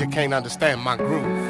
you can't understand my groove.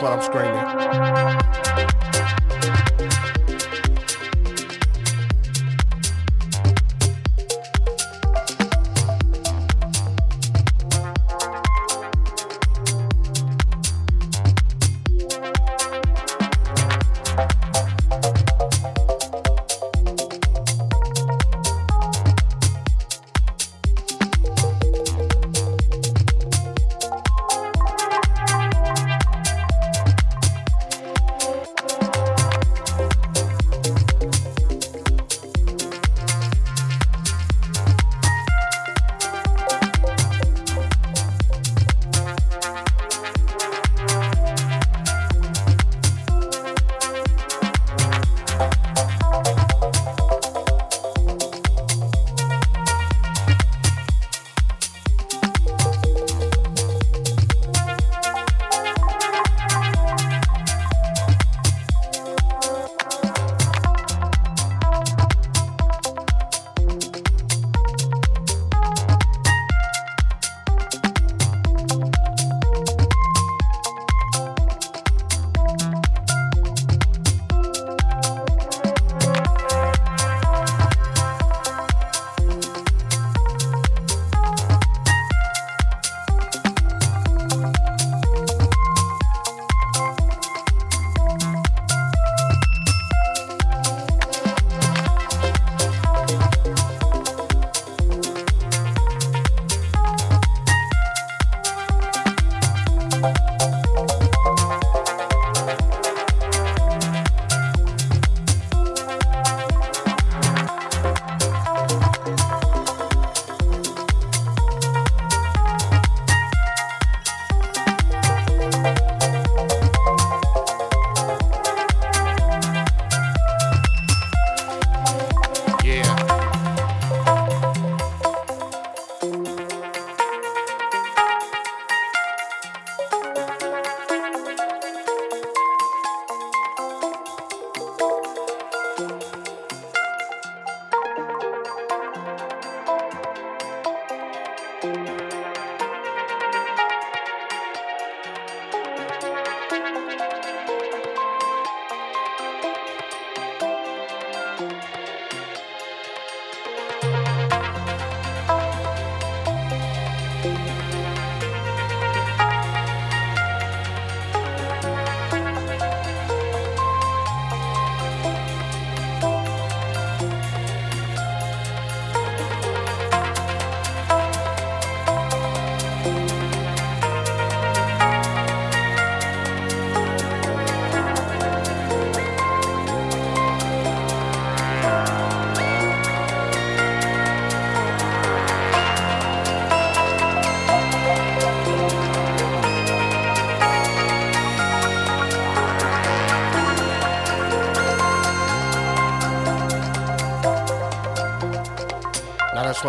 That's what I'm screaming.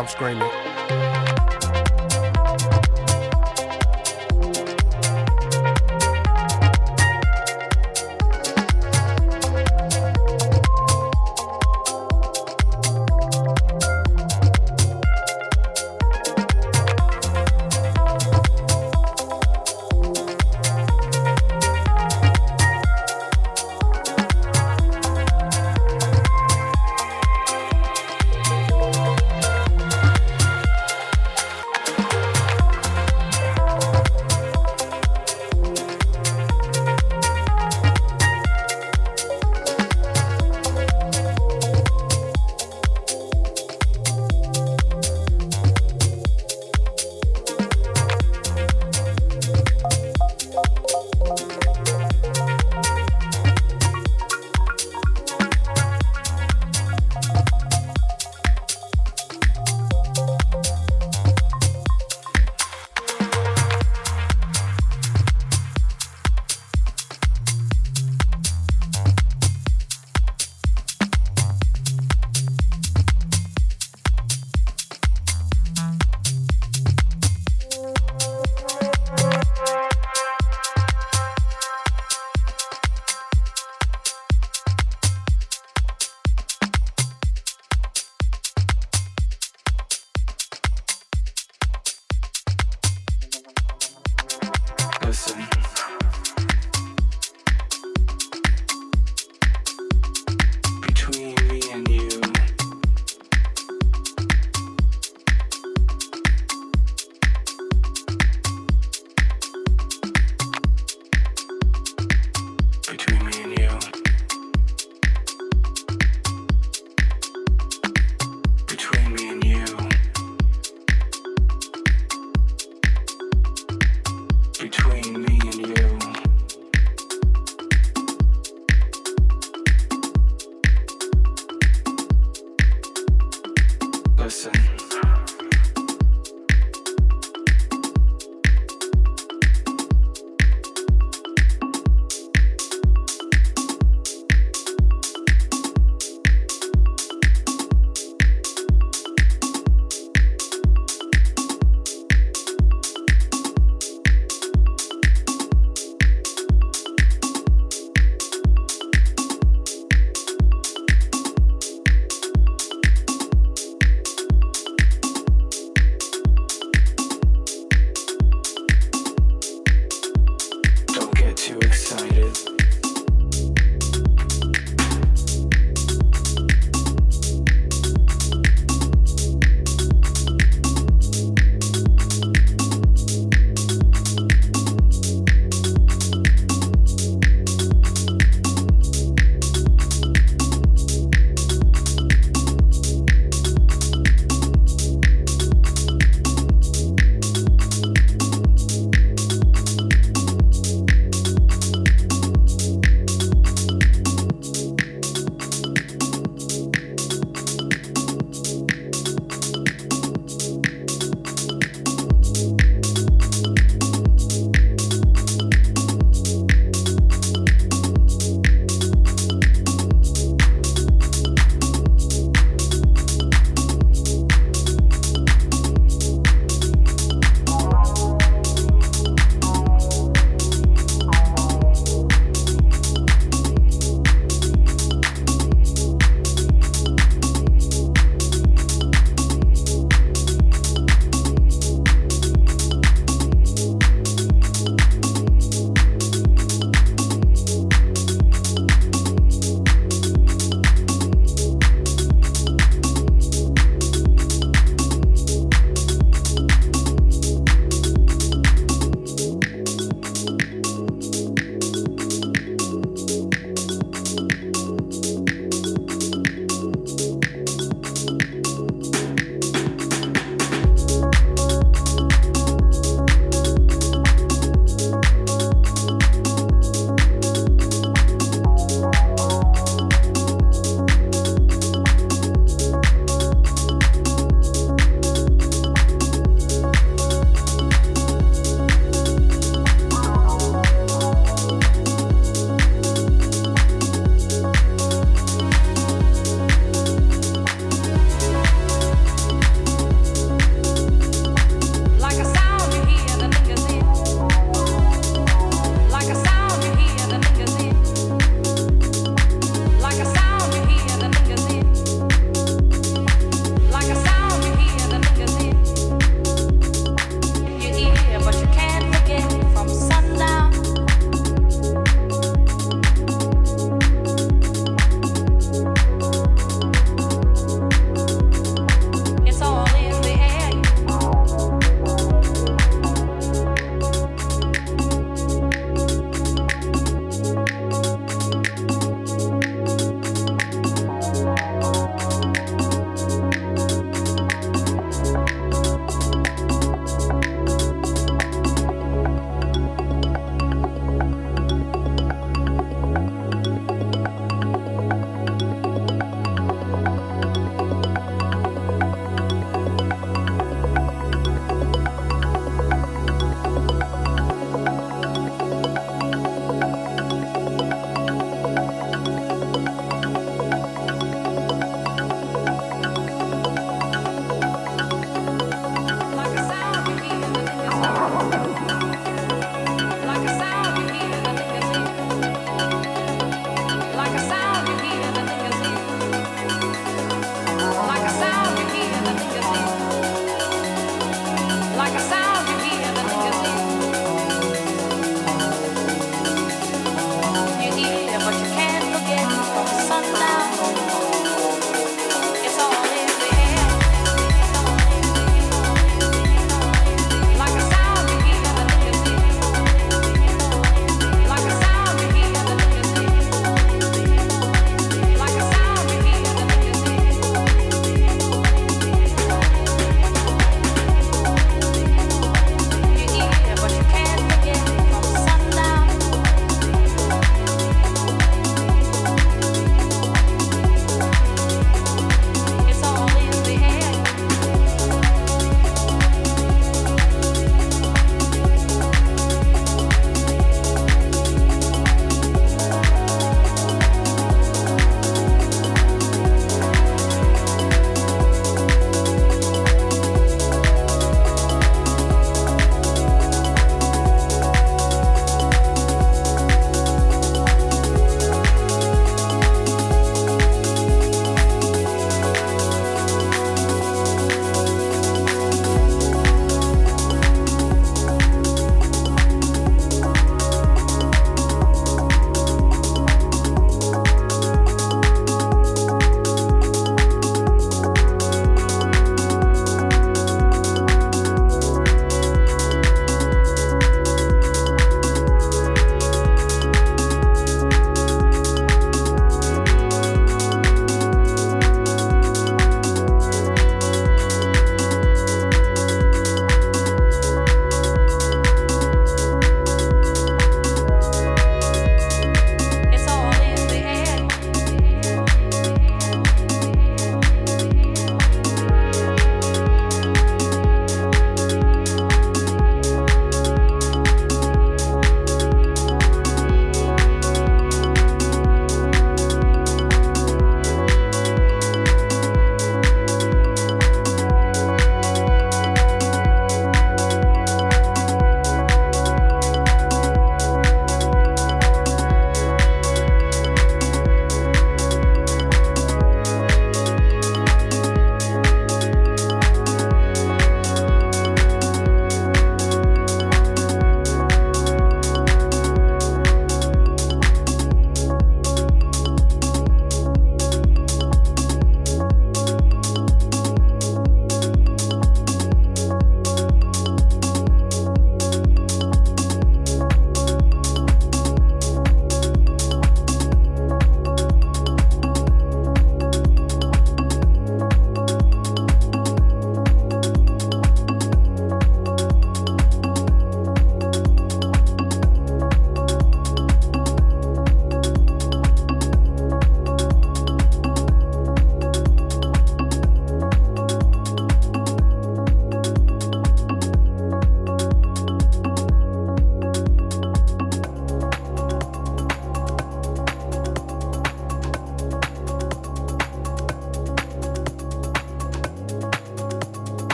I'm screaming.